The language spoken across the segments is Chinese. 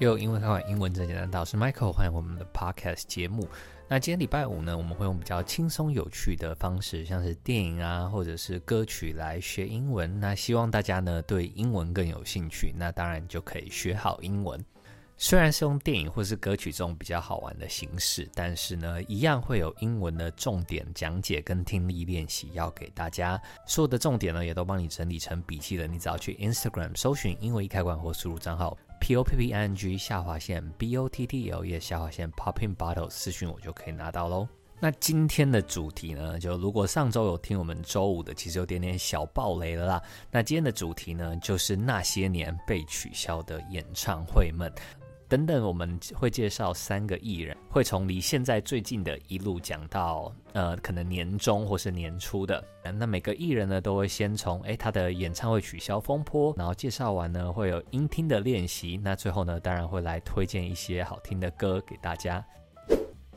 用英文看完英文最简单，我是 Michael，欢迎我们的 Podcast 节目。那今天礼拜五呢，我们会用比较轻松有趣的方式，像是电影啊，或者是歌曲来学英文。那希望大家呢对英文更有兴趣，那当然就可以学好英文。虽然是用电影或是歌曲这种比较好玩的形式，但是呢，一样会有英文的重点讲解跟听力练习要给大家。所有的重点呢，也都帮你整理成笔记了。你只要去 Instagram 搜寻英文一开罐或输入账号 P O P P I N G 下划线 B O T T L E 下划线 Popping Bottle 私讯我就可以拿到喽。那今天的主题呢，就如果上周有听我们周五的，其实有点点小爆雷了啦。那今天的主题呢，就是那些年被取消的演唱会们。等等，我们会介绍三个艺人，会从离现在最近的一路讲到呃，可能年中或是年初的。那每个艺人呢，都会先从诶他的演唱会取消风波，然后介绍完呢，会有音听的练习。那最后呢，当然会来推荐一些好听的歌给大家。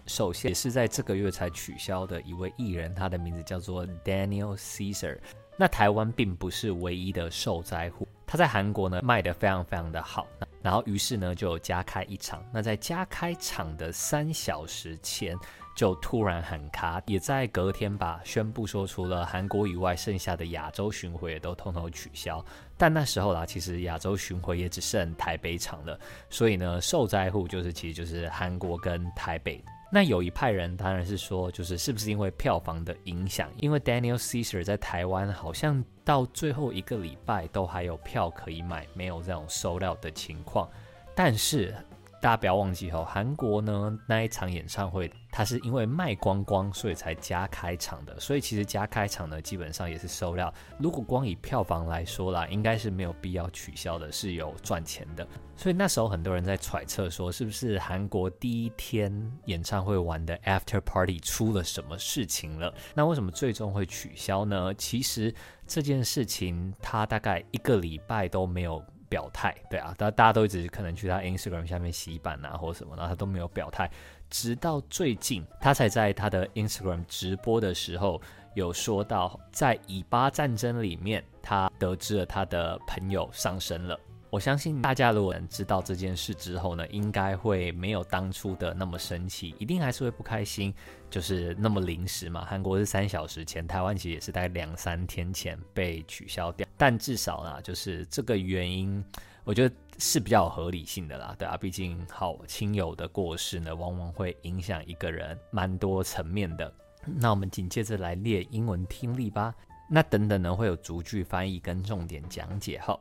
首先也是在这个月才取消的一位艺人，他的名字叫做 Daniel Caesar。那台湾并不是唯一的受灾户，他在韩国呢卖得非常非常的好。然后，于是呢，就加开一场。那在加开场的三小时前，就突然喊卡，也在隔天吧，宣布说，除了韩国以外，剩下的亚洲巡回也都通通取消。但那时候啦，其实亚洲巡回也只剩台北场了。所以呢，受灾户就是其实就是韩国跟台北。那有一派人当然是说，就是是不是因为票房的影响？因为 Daniel Caesar 在台湾好像到最后一个礼拜都还有票可以买，没有这种收料的情况。但是大家不要忘记哦，韩国呢那一场演唱会。它是因为卖光光，所以才加开场的。所以其实加开场呢，基本上也是收料。如果光以票房来说啦，应该是没有必要取消的，是有赚钱的。所以那时候很多人在揣测说，是不是韩国第一天演唱会玩的 After Party 出了什么事情了？那为什么最终会取消呢？其实这件事情，他大概一个礼拜都没有表态。对啊，大大家都一直可能去他 Instagram 下面洗版啊，或什么，然后他都没有表态。直到最近，他才在他的 Instagram 直播的时候有说到，在以巴战争里面，他得知了他的朋友丧生了。我相信大家如果知道这件事之后呢，应该会没有当初的那么生气，一定还是会不开心，就是那么临时嘛。韩国是三小时前，台湾其实也是大概两三天前被取消掉，但至少呢，就是这个原因。我觉得是比较合理性的啦，对啊，毕竟好亲友的过世呢，往往会影响一个人蛮多层面的。那我们紧接着来练英文听力吧。那等等呢，会有逐句翻译跟重点讲解哈。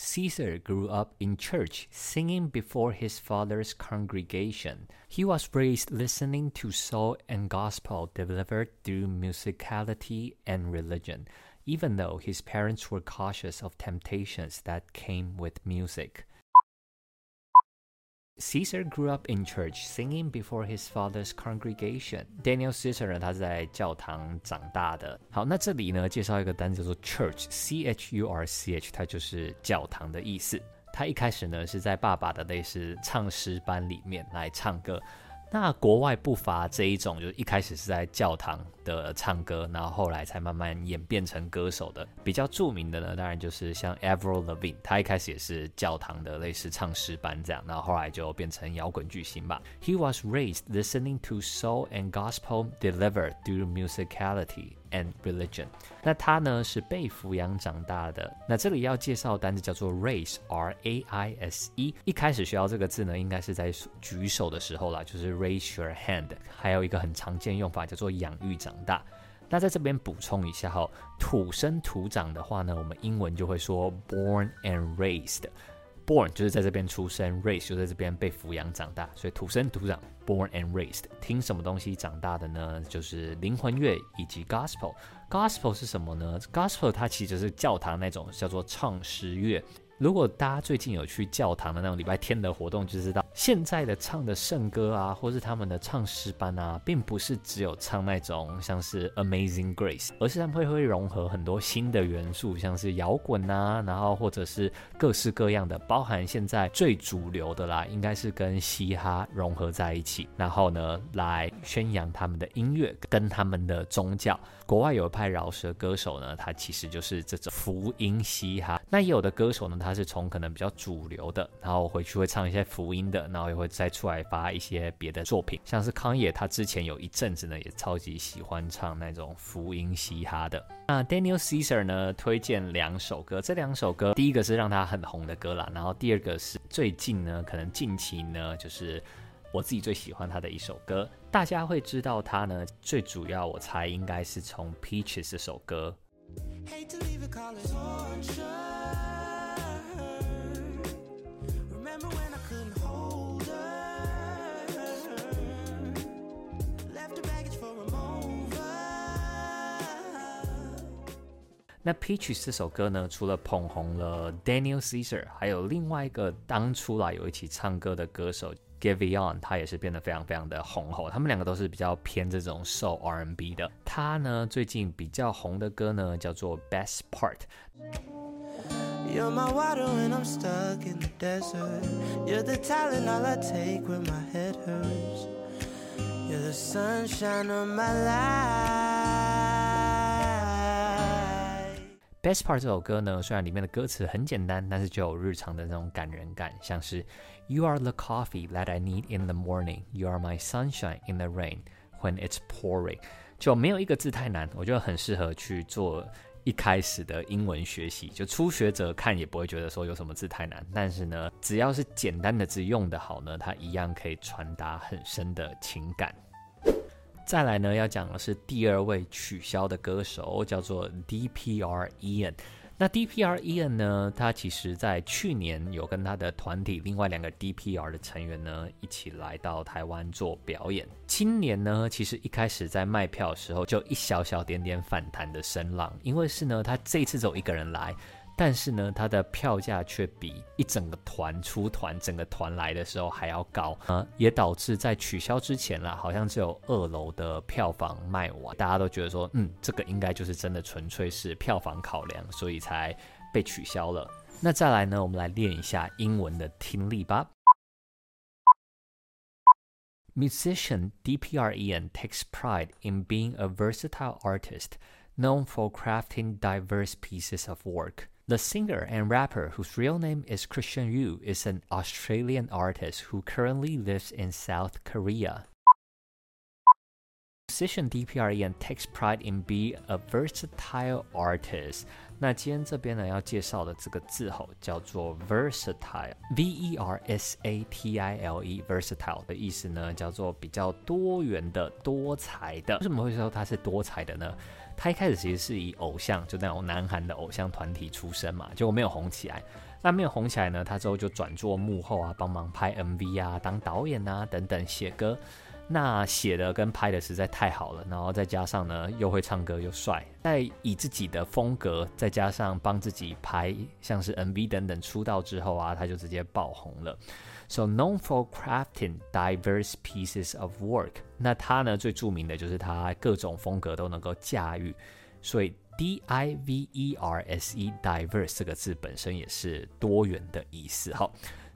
Caesar grew up in church, singing before his father's congregation. He was raised listening to soul and gospel delivered through musicality and religion. Even though his parents were cautious of temptations that came with music, Caesar grew up in church, singing before his father's congregation. Daniel Caesar 呢，他在教堂长大的。好，那这里呢，介绍一个单词叫做 church，c h u r c h，它就是教堂的意思。他一开始呢，是在爸爸的类似唱诗班里面来唱歌。那国外不乏这一种，就是一开始是在教堂的唱歌，然后后来才慢慢演变成歌手的。比较著名的呢，当然就是像 Avril Lavigne，他一开始也是教堂的类似唱诗班这样，然后后来就变成摇滚巨星吧。He was raised listening to soul and gospel delivered through musicality and religion，那他呢是被抚养长大的。那这里要介绍的单词叫做 raise，r a i s e。一开始学到这个字呢，应该是在举手的时候啦，就是 raise your hand。还有一个很常见用法叫做养育长大。那在这边补充一下哈，土生土长的话呢，我们英文就会说 born and raised。Born 就是在这边出生，raise 就在这边被抚养长大，所以土生土长。Born and raised，听什么东西长大的呢？就是灵魂乐以及 gospel。Gospel 是什么呢？Gospel 它其实是教堂那种叫做唱诗乐。如果大家最近有去教堂的那种礼拜天的活动，就知道现在的唱的圣歌啊，或是他们的唱诗班啊，并不是只有唱那种像是 Amazing Grace，而是他们会会融合很多新的元素，像是摇滚啊，然后或者是各式各样的，包含现在最主流的啦，应该是跟嘻哈融合在一起，然后呢，来宣扬他们的音乐跟他们的宗教。国外有一派饶舌歌手呢，他其实就是这种福音嘻哈。那也有的歌手呢，他他是从可能比较主流的，然后回去会唱一些福音的，然后也会再出来发一些别的作品，像是康也，他之前有一阵子呢也超级喜欢唱那种福音嘻哈的。那 Daniel Caesar 呢推荐两首歌，这两首歌第一个是让他很红的歌啦，然后第二个是最近呢，可能近期呢就是我自己最喜欢他的一首歌，大家会知道他呢，最主要我猜应该是从 Peaches 这首歌。那 Peaches 这首歌呢，除了捧红了 Daniel Caesar，还有另外一个当初啦有一起唱歌的歌手 Giveon，他也是变得非常非常的红火。他们两个都是比较偏这种 s o R&B 的。他呢最近比较红的歌呢叫做 Best Part。You're my water when I'm stuck in the desert. You're the talent all I take when my head hurts. You're the sunshine of my life. Best Part 这首歌呢，虽然里面的歌词很简单，但是就有日常的那种感人感，像是 You are the coffee that I need in the morning. You are my sunshine in the rain when it's pouring. 就没有一个字太难，我觉得很适合去做一开始的英文学习。就初学者看也不会觉得说有什么字太难，但是呢，只要是简单的字用得好呢，它一样可以传达很深的情感。再来呢，要讲的是第二位取消的歌手，叫做 DPR Ian。那 DPR Ian 呢，他其实在去年有跟他的团体另外两个 DPR 的成员呢一起来到台湾做表演。今年呢，其实一开始在卖票的时候就一小小点点反弹的声浪，因为是呢，他这一次只有一个人来。但是呢，它的票价却比一整个团出团，整个团来的时候还要高呃，也导致在取消之前啦，好像只有二楼的票房卖完，大家都觉得说，嗯，这个应该就是真的纯粹是票房考量，所以才被取消了。那再来呢，我们来练一下英文的听力吧。Musician D P R E N takes pride in being a versatile artist known for crafting diverse pieces of work. The singer and rapper, whose real name is Christian Yu, is an Australian artist who currently lives in South Korea. Musician DPR Ian takes pride in being a versatile artist. 那今天这边呢要介绍的这个字吼叫做 versatile，V E R S A T I L E，versatile 的意思呢叫做比较多元的、多彩的。为什么会说它是多彩的呢？ 他一开始其实是以偶像，就那种南韩的偶像团体出身嘛，结果没有红起来。那没有红起来呢，他之后就转做幕后啊，帮忙拍 MV 啊，当导演啊等等，写歌。那写的跟拍的实在太好了，然后再加上呢，又会唱歌又帅，再以自己的风格，再加上帮自己拍像是 MV 等等，出道之后啊，他就直接爆红了。So known for crafting diverse pieces of work，那他呢最著名的就是他各种风格都能够驾驭，所以 D I V E R S E diverse 这个字本身也是多元的意思。好。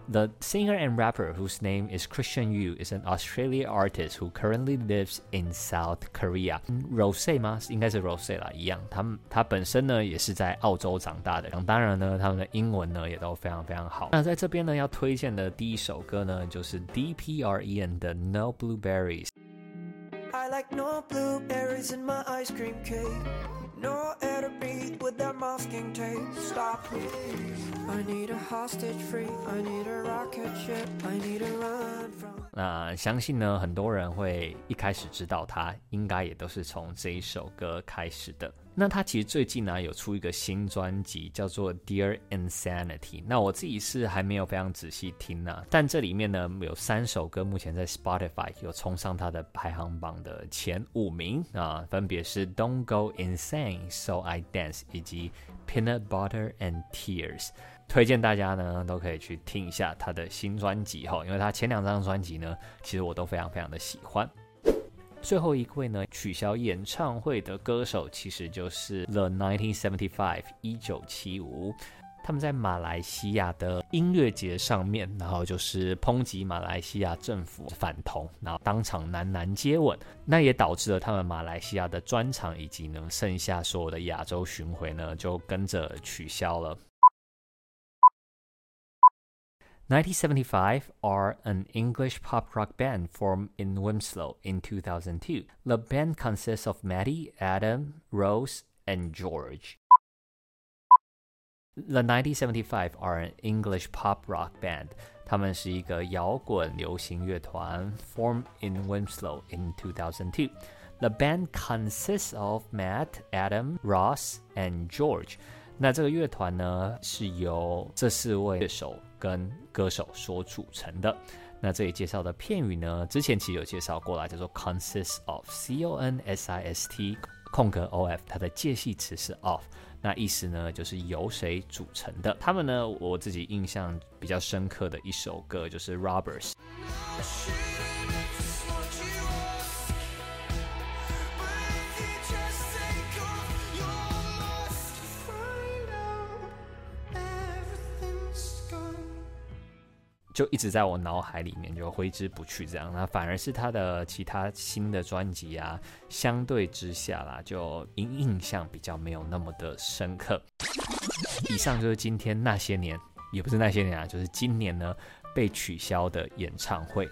The singer and rapper whose name is Christian Yu is an Australian artist who currently lives in South Korea. Rose 吗？应该是 Rose 啦，一样。他们他本身呢也是在澳洲长大的。当然呢，他们的英文呢也都非常非常好。那在这边呢要推荐的第一首歌呢就是 DPR Ian 的 No Blueberries。I like no blueberries in my ice cream cake. No breathe with that masking tape. Stop please. I need a hostage free. I need a rocket ship. I need to run from. 那相信呢，很多人会一开始知道他，应该也都是从这一首歌开始的。那他其实最近呢有出一个新专辑，叫做《Dear Insanity》。那我自己是还没有非常仔细听呢，但这里面呢有三首歌目前在 Spotify 有冲上他的排行榜的前五名啊，分别是《Don't Go Insane》、《So I Dance》以及《Peanut Butter and Tears》。推荐大家呢都可以去听一下他的新专辑哈，因为他前两张专辑呢其实我都非常非常的喜欢。最后一位呢，取消演唱会的歌手其实就是 The 1975一九七五，他们在马来西亚的音乐节上面，然后就是抨击马来西亚政府反同，然后当场男男接吻，那也导致了他们马来西亚的专场以及呢剩下所有的亚洲巡回呢就跟着取消了。1975 are an English pop rock band formed in Wilmslow in 2002. The band consists of Maddie, Adam, Rose, and George. The 1975 are an English pop rock band. 他们是一个摇滚流行乐团，formed in Wilmslow in 2002. The band consists of Matt, Adam, Ross, and George. 那这个乐团呢，是由这四位乐手 跟歌手所组成的。那这里介绍的片语呢，之前其实有介绍过啦，叫做 consist of，c o n s i s t 空格 o f，它的介系词是 of，那意思呢就是由谁组成的。他们呢，我自己印象比较深刻的一首歌就是 Robbers。就一直在我脑海里面就挥之不去，这样，那反而是他的其他新的专辑啊，相对之下啦，就印印象比较没有那么的深刻。以上就是今天那些年，也不是那些年啊，就是今年呢被取消的演唱会。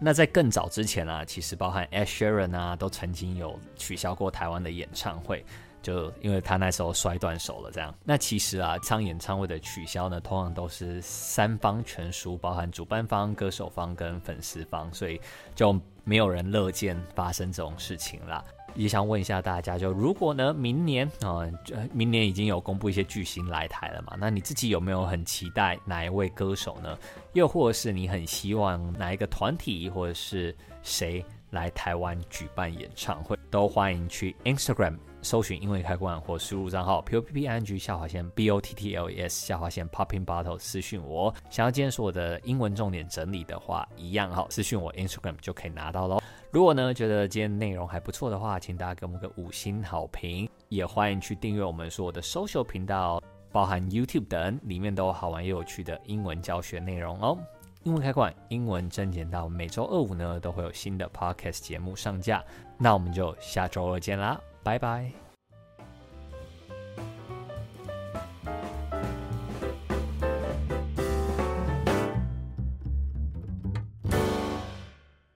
那在更早之前啊，其实包含 Ed Sheeran 啊，都曾经有取消过台湾的演唱会。就因为他那时候摔断手了，这样。那其实啊，唱演唱会的取消呢，通常都是三方全输，包含主办方、歌手方跟粉丝方，所以就没有人乐见发生这种事情啦。也想问一下大家，就如果呢，明年啊，呃，明年已经有公布一些巨星来台了嘛？那你自己有没有很期待哪一位歌手呢？又或是你很希望哪一个团体或者是谁来台湾举办演唱会？都欢迎去 Instagram。搜寻英文开关或输入账号 p o p p i n g 下划线 b o t t l e s 下划线 popping bottle 私讯我。想要今天说我的英文重点整理的话，一样哈，私讯我 Instagram 就可以拿到喽。如果呢觉得今天内容还不错的话，请大家给我们个五星好评，也欢迎去订阅我们所有的 social 频道，包含 YouTube 等，里面都有好玩又有趣的英文教学内容哦。英文开罐，英文真简单。每周二五呢都会有新的 podcast 节目上架，那我们就下周二见啦。拜拜。